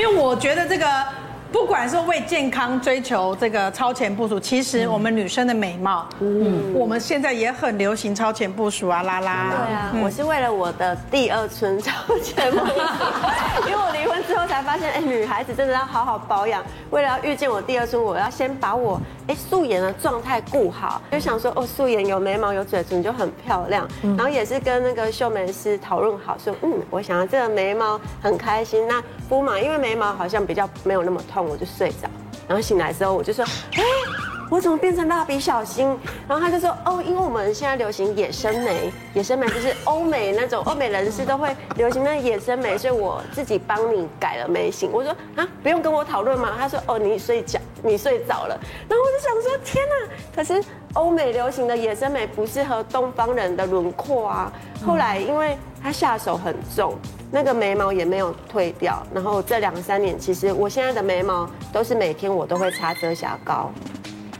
因为我觉得这个。不管是为健康追求这个超前部署，其实我们女生的美貌，嗯，我们现在也很流行超前部署啊，拉拉。对啊，我是为了我的第二春超前部署，因为我离婚之后才发现，哎，女孩子真的要好好保养。为了要遇见我第二春，我要先把我哎素颜的状态顾好，就想说哦，素颜有眉毛有嘴唇就很漂亮。然后也是跟那个秀眉师讨论好，说嗯，我想要这个眉毛很开心，那敷嘛，因为眉毛好像比较没有那么痛。我就睡着，然后醒来之后我就说，哎，我怎么变成蜡笔小新？然后他就说，哦，因为我们现在流行野生眉，野生眉就是欧美那种欧美人士都会流行那野生眉，所以我自己帮你改了眉型。我说啊，不用跟我讨论嘛。他说，哦，你睡觉，你睡着了。然后我就想说，天哪！可是欧美流行的野生眉不适合东方人的轮廓啊。后来因为他下手很重。那个眉毛也没有退掉，然后这两三年，其实我现在的眉毛都是每天我都会擦遮瑕膏，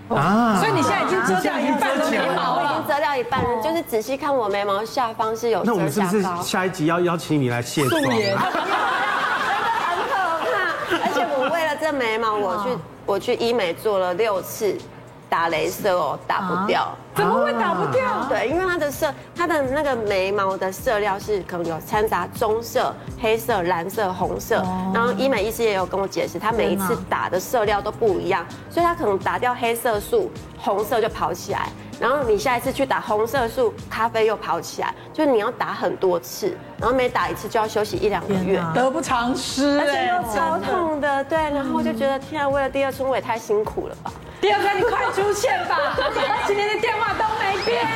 啊，所以你现在已经遮掉一半的眉毛了，已经遮掉一半了，就是仔细看我眉毛下方是有遮瑕膏。那我们是不是下一集要邀请你来卸妆？真的很可怕，而且我为了这眉毛，我去我去医美做了六次。打镭射哦，打不掉，啊，怎么会打不掉？对，因为它的色，它的那个眉毛的色料是可能有掺杂棕色、黑色、蓝色、红色。然后医美医师也有跟我解释，他每一次打的色料都不一样，所以他可能打掉黑色素，红色就跑起来。然后你下一次去打红色素，咖啡又跑起来，就是你要打很多次，然后每打一次就要休息一两个月，得不偿失，而且又超痛的。对，然后我就觉得天啊，为了第二春我也太辛苦了吧。第二春，你快出现吧！今天的电话都没变，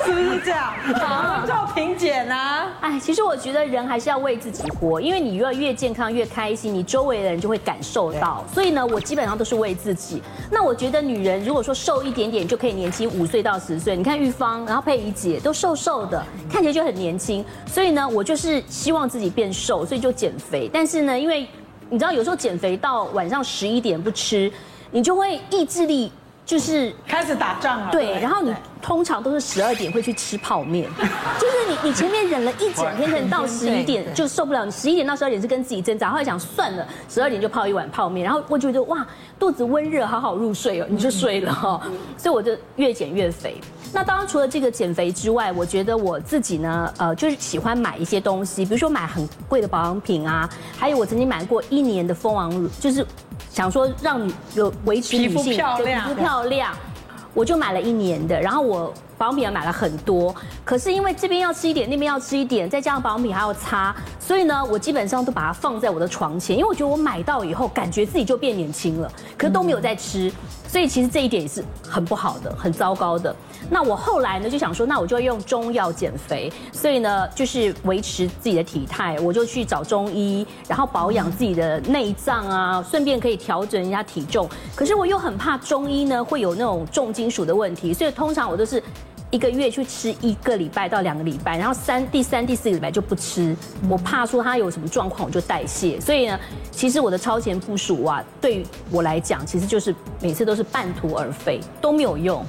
是不是这样？好，做评检呢？哎，其实我觉得人还是要为自己活，因为你越越健康越开心，你周围的人就会感受到。所以呢，我基本上都是为自己。那我觉得女人如果说瘦一点点就可以年轻五岁到十岁，你看玉芳，然后佩仪姐都瘦瘦的，看起来就很年轻。所以呢，我就是希望自己变瘦，所以就减肥。但是呢，因为你知道，有时候减肥到晚上十一点不吃，你就会意志力就是开始打仗了。对，然后你通常都是十二点会去吃泡面，就是你你前面忍了一整天，可能到十一点就受不了。你十一点到十二点是跟自己挣扎，后来想算了，十二点就泡一碗泡面，然后我觉得哇，肚子温热，好好入睡哦，你就睡了哈。所以我就越减越肥。那当然，除了这个减肥之外，我觉得我自己呢，呃，就是喜欢买一些东西，比如说买很贵的保养品啊，还有我曾经买过一年的蜂王乳，就是想说让你有维持女性皮肤漂亮，皮肤漂亮，我就买了一年的，然后我。保养品也买了很多，可是因为这边要吃一点，那边要吃一点，再加上保养品还要擦，所以呢，我基本上都把它放在我的床前，因为我觉得我买到以后，感觉自己就变年轻了，可是都没有在吃，所以其实这一点也是很不好的，很糟糕的。那我后来呢就想说，那我就要用中药减肥，所以呢就是维持自己的体态，我就去找中医，然后保养自己的内脏啊，顺便可以调整一下体重。可是我又很怕中医呢会有那种重金属的问题，所以通常我都是。一个月去吃一个礼拜到两个礼拜，然后三第三第四个礼拜就不吃，我怕说他有什么状况我就代谢，所以呢，其实我的超前部署啊，对于我来讲，其实就是每次都是半途而废，都没有用。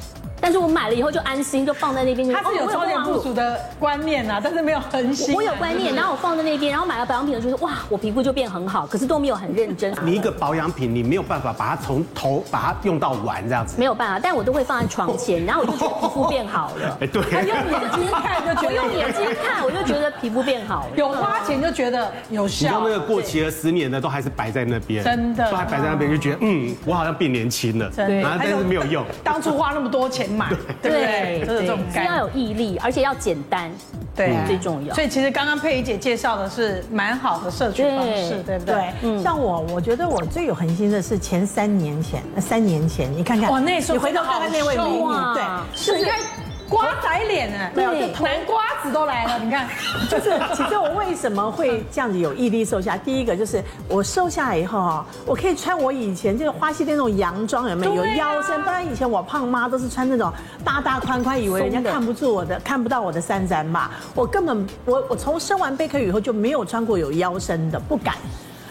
但是我买了以后就安心，就放在那边。他是有超前部署的观念啊，但是没有恒心。我有观念，然后我放在那边，然后买了保养品，就是哇，我皮肤就变很好，可是都没有很认真。你一个保养品，你没有办法把它从头把它用到完这样子。没有办法，但我都会放在床前，然后我就觉得皮肤变好了。哎，对。用眼睛看就觉得，我用眼睛看我就觉得皮肤变好了。有花钱就觉得有效。你用那个过期了十年的都还是摆在那边，真的，都还摆在那边，就觉得嗯，我好像变年轻了。真的，然后但是没有用。当初花那么多钱买，对。对，对，是要有毅力，而且要简单，对，最重要。所以其实刚刚佩仪姐介绍的是蛮好的社群方式，对不对？对，像我，我觉得我最有恒心的是前三年前，三年前，你看看，哇，那时候你回头看看那位美女，对，是你看。瓜仔脸哎，对，南瓜子都来了，你看，就是其实我为什么会这样子有毅力瘦下？第一个就是我瘦下来以后哈，我可以穿我以前就是花西店那种洋装，有没有？有腰身，不然以前我胖妈都是穿那种大大宽宽，以为人家看不住我的，看不到我的三三嘛。我根本我我从生完贝壳以后就没有穿过有腰身的，不敢，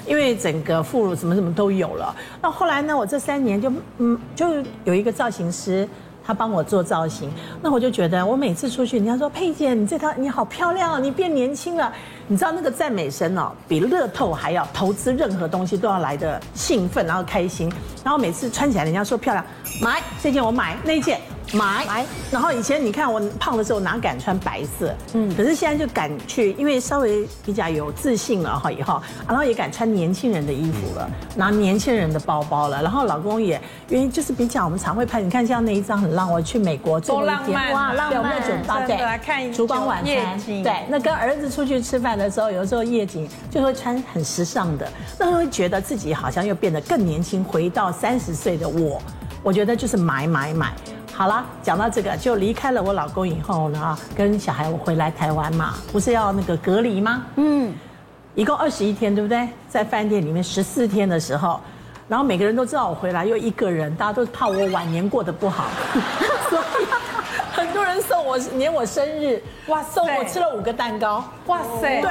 因为整个副乳什么什么都有了。那后来呢，我这三年就嗯，就有一个造型师。他帮我做造型，那我就觉得我每次出去，人家说佩姐，你这套你好漂亮哦，你变年轻了。你知道那个赞美声哦，比乐透还要投资任何东西都要来的兴奋，然后开心。然后每次穿起来，人家说漂亮，买这件我买，那件。买。买，然后以前你看我胖的时候哪敢穿白色，嗯，可是现在就敢去，因为稍微比较有自信了哈以后，然后也敢穿年轻人的衣服了，拿年轻人的包包了，然后老公也因为就是比较我们常会拍，你看像那一张很浪，我去美国多浪漫哇，浪漫酒吧对，来看烛光晚餐，对，那跟儿子出去吃饭的时候，有时候夜景就会穿很时尚的，那会觉得自己好像又变得更年轻，回到三十岁的我，我觉得就是买买买。好了，讲到这个，就离开了我老公以后呢，跟小孩我回来台湾嘛，不是要那个隔离吗？嗯，一共二十一天，对不对？在饭店里面十四天的时候，然后每个人都知道我回来又一个人，大家都怕我晚年过得不好，所以很多人送我，连我生日，哇，送我吃了五个蛋糕，哇塞，对。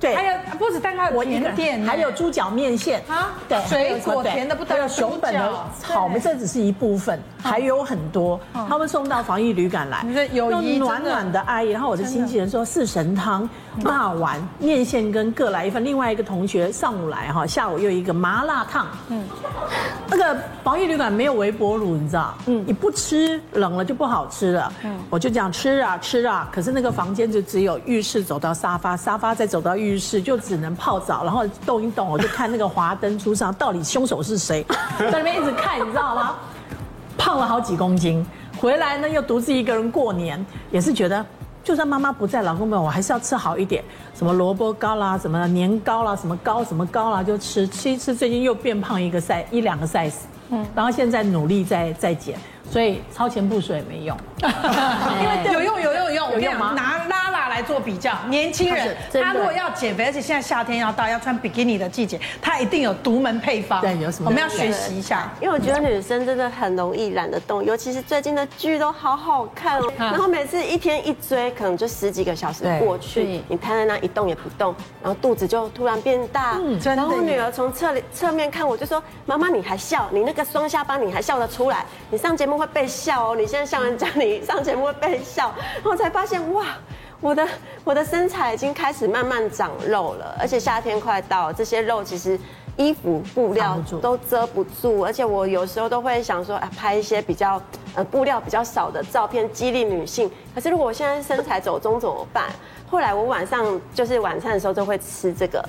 对，还有不止蛋糕，我甜点，还有猪脚面线。啊，对，水果甜的不得了，还有熊本的草莓，这只是一部分，还有很多，他们送到防疫旅馆来，有暖暖的爱意。然后我的。经纪人说四神汤、骂完面线跟各来一份，另外一个同学上午来哈，下午又一个麻辣烫。嗯，那个防疫旅馆没有微波炉，你知道？嗯，你不吃冷了就不好吃了。嗯，我就这样吃啊吃啊，可是那个房间就只有浴室走到沙发，沙发再走到浴。浴室就只能泡澡，然后动一动，我就看那个华灯初上，到底凶手是谁？在那边一直看，你知道吗？胖了好几公斤，回来呢又独自一个人过年，也是觉得就算妈妈不在，老公们我还是要吃好一点，什么萝卜糕啦，什么年糕啦，什么糕什么糕啦，就吃吃一吃，最近又变胖一个 size 一两个 size，嗯，然后现在努力在在减，所以超前部署也没用，因为有用有用有用有用吗？拿拉拉来做比较，年轻人他如果要减肥，而且现在夏天要到，要穿比基尼的季节，他一定有独门配方。对，有什么？我们要学习一下，因为我觉得女生真的很容易懒得动，尤其是最近的剧都好好看哦。然后每次一天一追，可能就十几个小时过去，你瘫在那一动也不动，然后肚子就突然变大。嗯，真的。然后我女儿从侧侧面看我，就说：“妈妈，你还笑？你那个双下巴你还笑得出来？你上节目会被笑哦！你现在像人家，你上节目会被笑。”然后才发现哇。我的我的身材已经开始慢慢长肉了，而且夏天快到了，这些肉其实衣服布料都遮不住，而且我有时候都会想说，啊，拍一些比较呃布料比较少的照片，激励女性。可是如果我现在身材走中怎么办？后来我晚上就是晚餐的时候就会吃这个。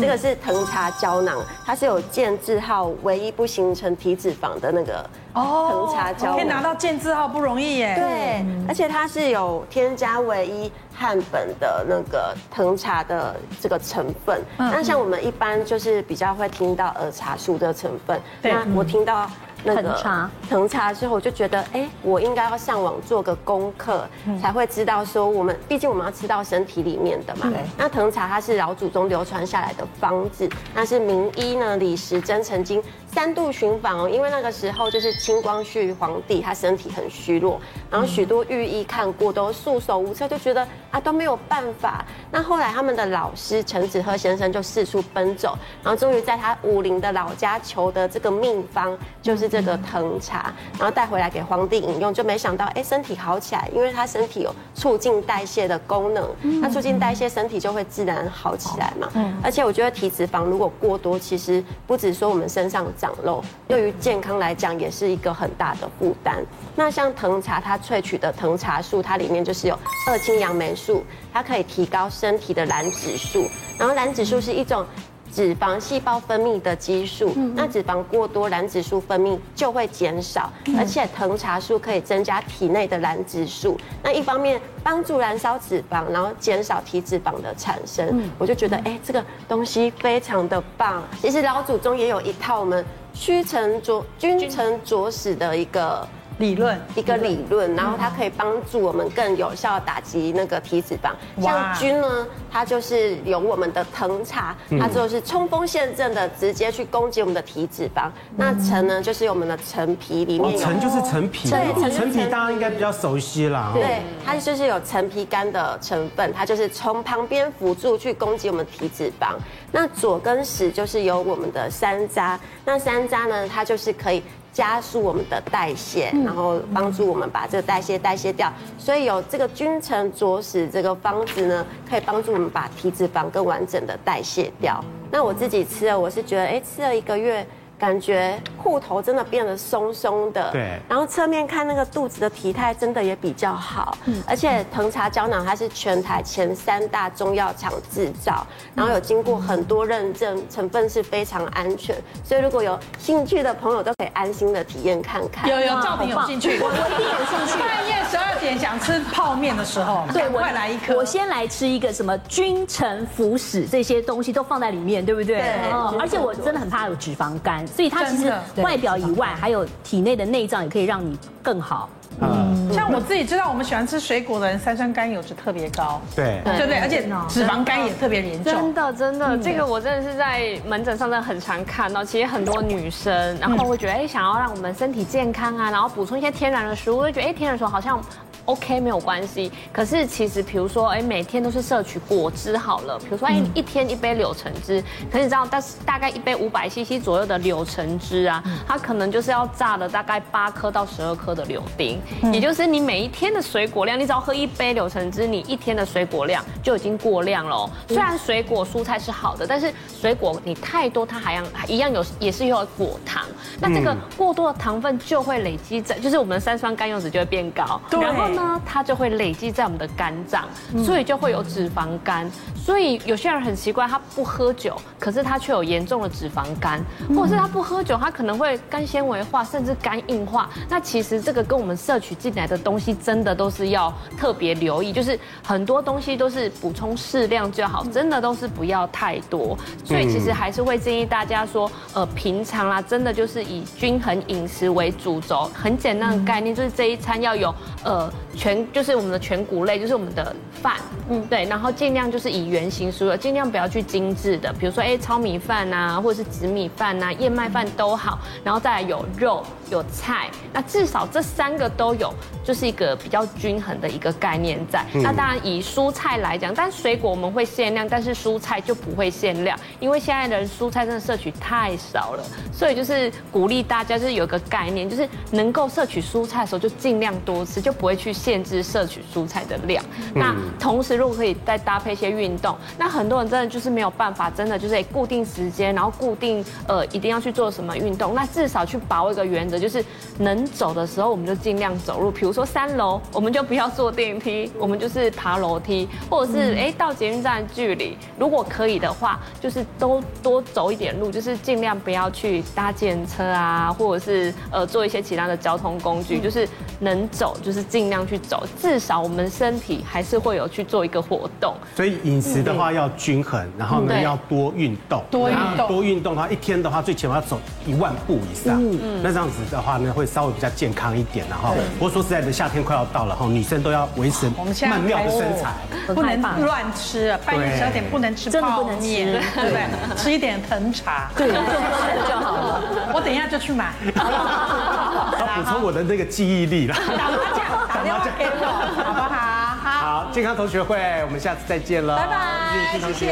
这个是藤茶胶囊，它是有健字号，唯一不形成体脂肪的那个哦藤茶胶囊。可以拿到健字号不容易耶。对，而且它是有添加唯一汉本的那个藤茶的这个成分。那像我们一般就是比较会听到儿茶素的成分。那我听到。那个藤茶，藤茶之后我就觉得，哎，我应该要上网做个功课，才会知道说我们，毕竟我们要吃到身体里面的嘛。那藤茶它是老祖宗流传下来的方子，那是名医呢李时珍曾经三度寻访哦，因为那个时候就是清光绪皇帝，他身体很虚弱，然后许多御医看过都束手无策，就觉得啊都没有办法。那后来他们的老师陈子贺先生就四处奔走，然后终于在他武陵的老家求得这个秘方，就是。这个藤茶，然后带回来给皇帝饮用，就没想到哎，身体好起来，因为他身体有促进代谢的功能，那促进代谢，身体就会自然好起来嘛。嗯，而且我觉得体脂肪如果过多，其实不止说我们身上长肉，对于健康来讲也是一个很大的负担。那像藤茶，它萃取的藤茶素，它里面就是有二氢杨梅素，它可以提高身体的燃脂素，然后燃脂素是一种。脂肪细胞分泌的激素，那脂肪过多，燃脂素分泌就会减少，而且藤茶素可以增加体内的燃脂素，那一方面帮助燃烧脂肪，然后减少体脂肪的产生，我就觉得哎，这个东西非常的棒。其实老祖宗也有一套我们虚诚卓君臣佐使的一个。理论一个理论，然后它可以帮助我们更有效的打击那个体脂肪。像菌呢，它就是有我们的藤茶，它就是冲锋陷阵的，直接去攻击我们的体脂肪。那陈呢，就是有我们的陈皮里面有陈就是陈皮，对，陈皮大家应该比较熟悉啦。对，它就是有陈皮干的成分，它就是从旁边辅助去攻击我们体脂肪。那左跟使就是有我们的山楂，那山楂呢，它就是可以。加速我们的代谢，然后帮助我们把这个代谢代谢掉。所以有这个君臣佐使这个方子呢，可以帮助我们把体脂肪更完整的代谢掉。那我自己吃了，我是觉得，哎，吃了一个月。感觉裤头真的变得松松的，对。然后侧面看那个肚子的体态真的也比较好，嗯。而且藤茶胶囊它是全台前三大中药厂制造，然后有经过很多认证，成分是非常安全，所以如果有兴趣的朋友都可以安心的体验看看。有有赵婷有兴趣，我我一定有兴趣。半夜十二点想吃泡面的时候，对，快来一颗。我先来吃一个什么君臣服使这些东西都放在里面，对不对？对。而且我真的很怕有脂肪肝。所以它其实外表以外，还有体内的内脏也可以让你更好。嗯，像我自己知道，我们喜欢吃水果的人，三酸甘油脂特别高。对，对对，而且脂肪肝也特别严重。真的真的，这个我真的是在门诊上真的很常看到。其实很多女生，然后会觉得，哎，想要让我们身体健康啊，然后补充一些天然的食物，会觉得，哎，天然食物好像。OK，没有关系。可是其实，比如说，哎，每天都是摄取果汁好了。比如说，哎，一天一杯柳橙汁。可是你知道，但是大概一杯五百 CC 左右的柳橙汁啊，它可能就是要榨了大概八颗到十二颗的柳丁。也就是你每一天的水果量，你只要喝一杯柳橙汁，你一天的水果量就已经过量了。虽然水果蔬菜是好的，但是水果你太多，它还一样有，也是有果糖。那这个过多的糖分就会累积在，就是我们的三酸甘油酯就会变高。然后呢？它就会累积在我们的肝脏，所以就会有脂肪肝。所以有些人很奇怪，他不喝酒，可是他却有严重的脂肪肝，或者是他不喝酒，他可能会肝纤维化，甚至肝硬化。那其实这个跟我们摄取进来的东西，真的都是要特别留意，就是很多东西都是补充适量就好，真的都是不要太多。所以其实还是会建议大家说，呃，平常啦，真的就是以均衡饮食为主轴，很简单的概念，就是这一餐要有呃。全就是我们的全谷类，就是我们的饭，嗯，对，然后尽量就是以原型食物，尽量不要去精致的，比如说哎，糙米饭啊，或者是紫米饭啊，燕麦饭都好，然后再来有肉有菜，那至少这三个都有，就是一个比较均衡的一个概念在。那当然以蔬菜来讲，但水果我们会限量，但是蔬菜就不会限量，因为现在的人蔬菜真的摄取太少了，所以就是鼓励大家就是有一个概念，就是能够摄取蔬菜的时候就尽量多吃，就不会去。限制摄取蔬菜的量，那同时如果可以再搭配一些运动，那很多人真的就是没有办法，真的就是固定时间，然后固定呃一定要去做什么运动，那至少去把握一个原则，就是能走的时候我们就尽量走路，比如说三楼我们就不要坐电梯，我们就是爬楼梯，或者是哎到捷运站的距离，如果可以的话，就是都多走一点路，就是尽量不要去搭计程车啊，或者是呃做一些其他的交通工具，就是能走就是尽量。去走，至少我们身体还是会有去做一个活动。所以饮食的话要均衡，然后呢要多运动，多运动，多运动的话，一天的话最起码要走一万步以上。嗯嗯，那这样子的话呢，会稍微比较健康一点。然后，不过说实在的，夏天快要到了哈，女生都要维持曼妙的身材，不能乱吃啊，半夜十二点不能吃泡面，对不对？吃一点藤茶，就好了。我等一下就去买，要补充我的那个记忆力了。打麻将，打 麻将，好不好？好，健康同学会，我们下次再见了，拜拜，谢谢，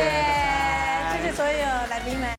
谢谢所有来宾们。